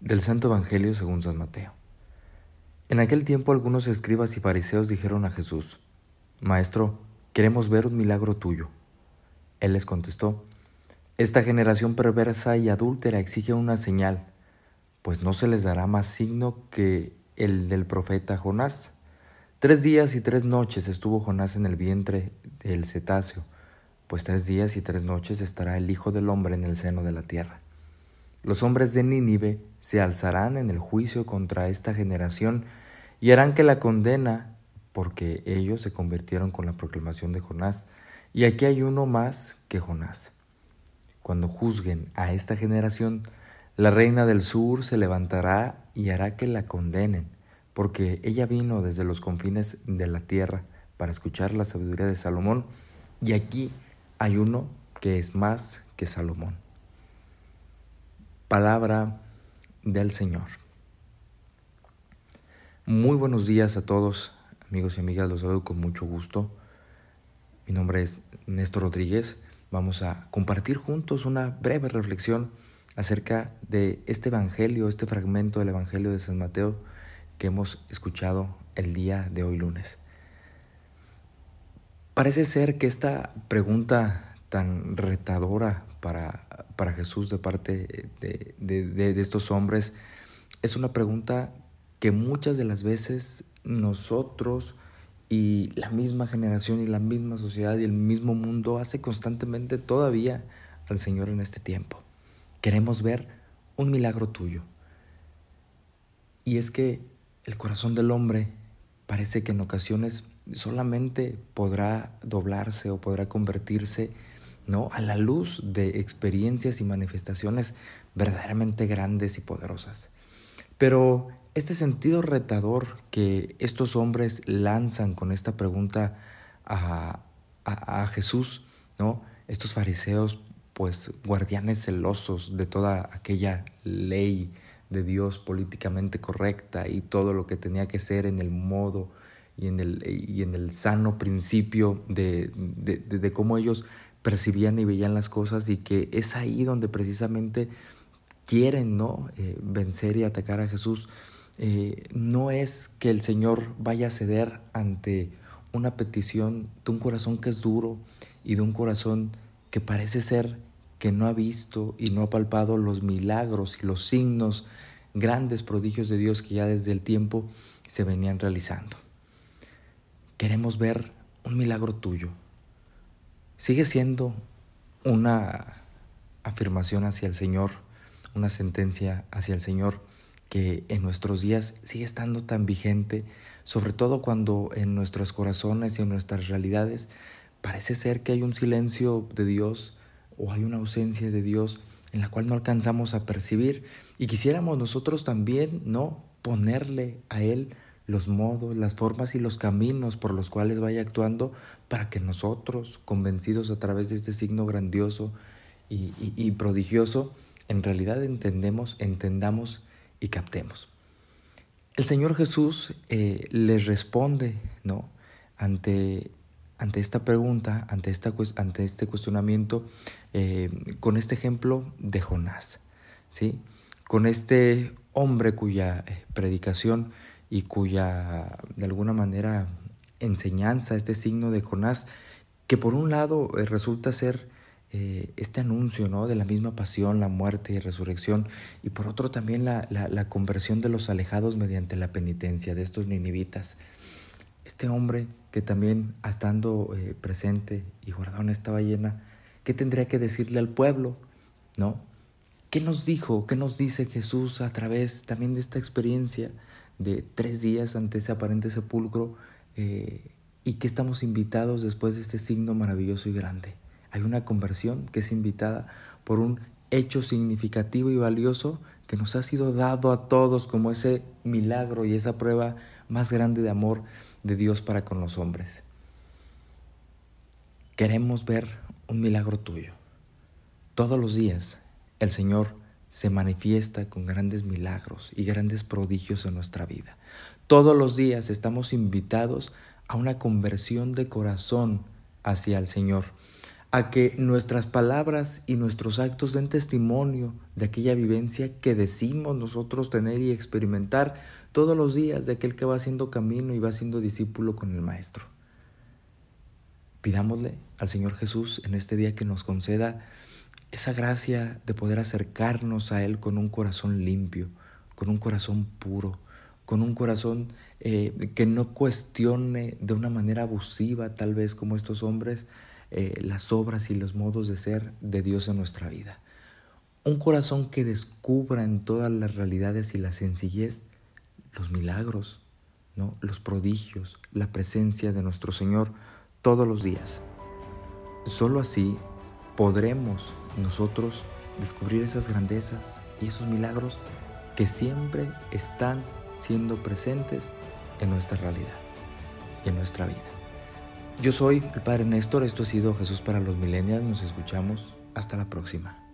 Del Santo Evangelio según San Mateo. En aquel tiempo algunos escribas y fariseos dijeron a Jesús, Maestro, queremos ver un milagro tuyo. Él les contestó, Esta generación perversa y adúltera exige una señal, pues no se les dará más signo que el del profeta Jonás. Tres días y tres noches estuvo Jonás en el vientre del cetáceo, pues tres días y tres noches estará el Hijo del Hombre en el seno de la tierra. Los hombres de Nínive se alzarán en el juicio contra esta generación y harán que la condena, porque ellos se convirtieron con la proclamación de Jonás, y aquí hay uno más que Jonás. Cuando juzguen a esta generación, la reina del sur se levantará y hará que la condenen, porque ella vino desde los confines de la tierra para escuchar la sabiduría de Salomón, y aquí hay uno que es más que Salomón. Palabra del Señor. Muy buenos días a todos, amigos y amigas, los saludo con mucho gusto. Mi nombre es Néstor Rodríguez. Vamos a compartir juntos una breve reflexión acerca de este Evangelio, este fragmento del Evangelio de San Mateo que hemos escuchado el día de hoy lunes. Parece ser que esta pregunta tan retadora para, para Jesús de parte de, de, estos hombres es una pregunta que muchas de las veces nosotros y la misma generación y la misma sociedad y el mismo mundo hace constantemente todavía al Señor en este tiempo. Queremos ver un milagro tuyo. Y es que el corazón del hombre parece que en ocasiones solamente podrá doblarse o podrá convertirse ¿no? a la luz de experiencias y manifestaciones verdaderamente grandes y poderosas. Pero este sentido retador que estos hombres lanzan con esta pregunta a, a, Jesús, ¿no? estos fariseos, pues guardianes celosos de toda aquella ley de Dios políticamente correcta y todo lo que tenía que ser en el modo y en el, y en el sano principio de, de, cómo ellos percibían y veían las cosas y que es ahí donde precisamente quieren ¿no? Eh, vencer y atacar a Jesús. Eh, no es que el Señor vaya a ceder ante una petición de un corazón que es duro y de un corazón que parece ser que no ha visto y no ha palpado los milagros y los signos, grandes prodigios de Dios que ya desde el tiempo se venían realizando. Queremos ver un milagro tuyo, sigue siendo una afirmación hacia el Señor, una sentencia hacia el Señor que en nuestros días sigue estando tan vigente, sobre todo cuando en nuestros corazones y en nuestras realidades parece ser que hay un silencio de Dios o hay una ausencia de Dios en la cual no alcanzamos a percibir y quisiéramos nosotros también no ponerle a Él los modos, las formas y los caminos por los cuales vaya actuando para que nosotros, convencidos a través de este signo grandioso y, prodigioso, en realidad entendemos, entendamos y captemos. El Señor Jesús eh, les responde, ¿no? Ante, ante esta pregunta, ante, esta, ante este cuestionamiento, eh, con este ejemplo de Jonás, ¿sí? Con este hombre cuya eh, predicación y cuya, de alguna manera, enseñanza, este signo de Jonás, que por un lado eh, resulta ser este anuncio ¿no? de la misma pasión, la muerte y resurrección, y por otro también la, la, conversión de los alejados mediante la penitencia de estos ninivitas. Este hombre que también, estando eh, presente y guardado en esta ballena, ¿qué tendría que decirle al pueblo? ¿No? ¿Qué nos dijo? ¿Qué nos dice Jesús a través también de esta experiencia? de tres días ante ese aparente sepulcro eh, y que estamos invitados después de este signo maravilloso y grande. Hay una conversión que es invitada por un hecho significativo y valioso que nos ha sido dado a todos como ese milagro y esa prueba más grande de amor de Dios para con los hombres. Queremos ver un milagro tuyo. Todos los días el Señor se manifiesta con grandes milagros y grandes prodigios en nuestra vida. Todos los días estamos invitados a una conversión de corazón hacia el Señor, a que nuestras palabras y nuestros actos den testimonio de aquella vivencia que decimos nosotros tener y experimentar todos los días de aquel que va haciendo camino y va siendo discípulo con el Maestro. Pidámosle al Señor Jesús en este día que nos conceda esa gracia de poder acercarnos a Él con un corazón limpio, con un corazón puro, con un corazón eh, que no cuestione de una manera abusiva, tal vez como estos hombres, eh, las obras y los modos de ser de Dios en nuestra vida. Un corazón que descubra en todas las realidades y la sencillez los milagros, ¿no? los prodigios, la presencia de nuestro Señor todos los días. Solo así podremos nosotros descubrir esas grandezas y esos milagros que siempre están siendo presentes en nuestra realidad y en nuestra vida. Yo soy el Padre Néstor, esto ha sido Jesús para los Millennials, nos escuchamos, hasta la próxima.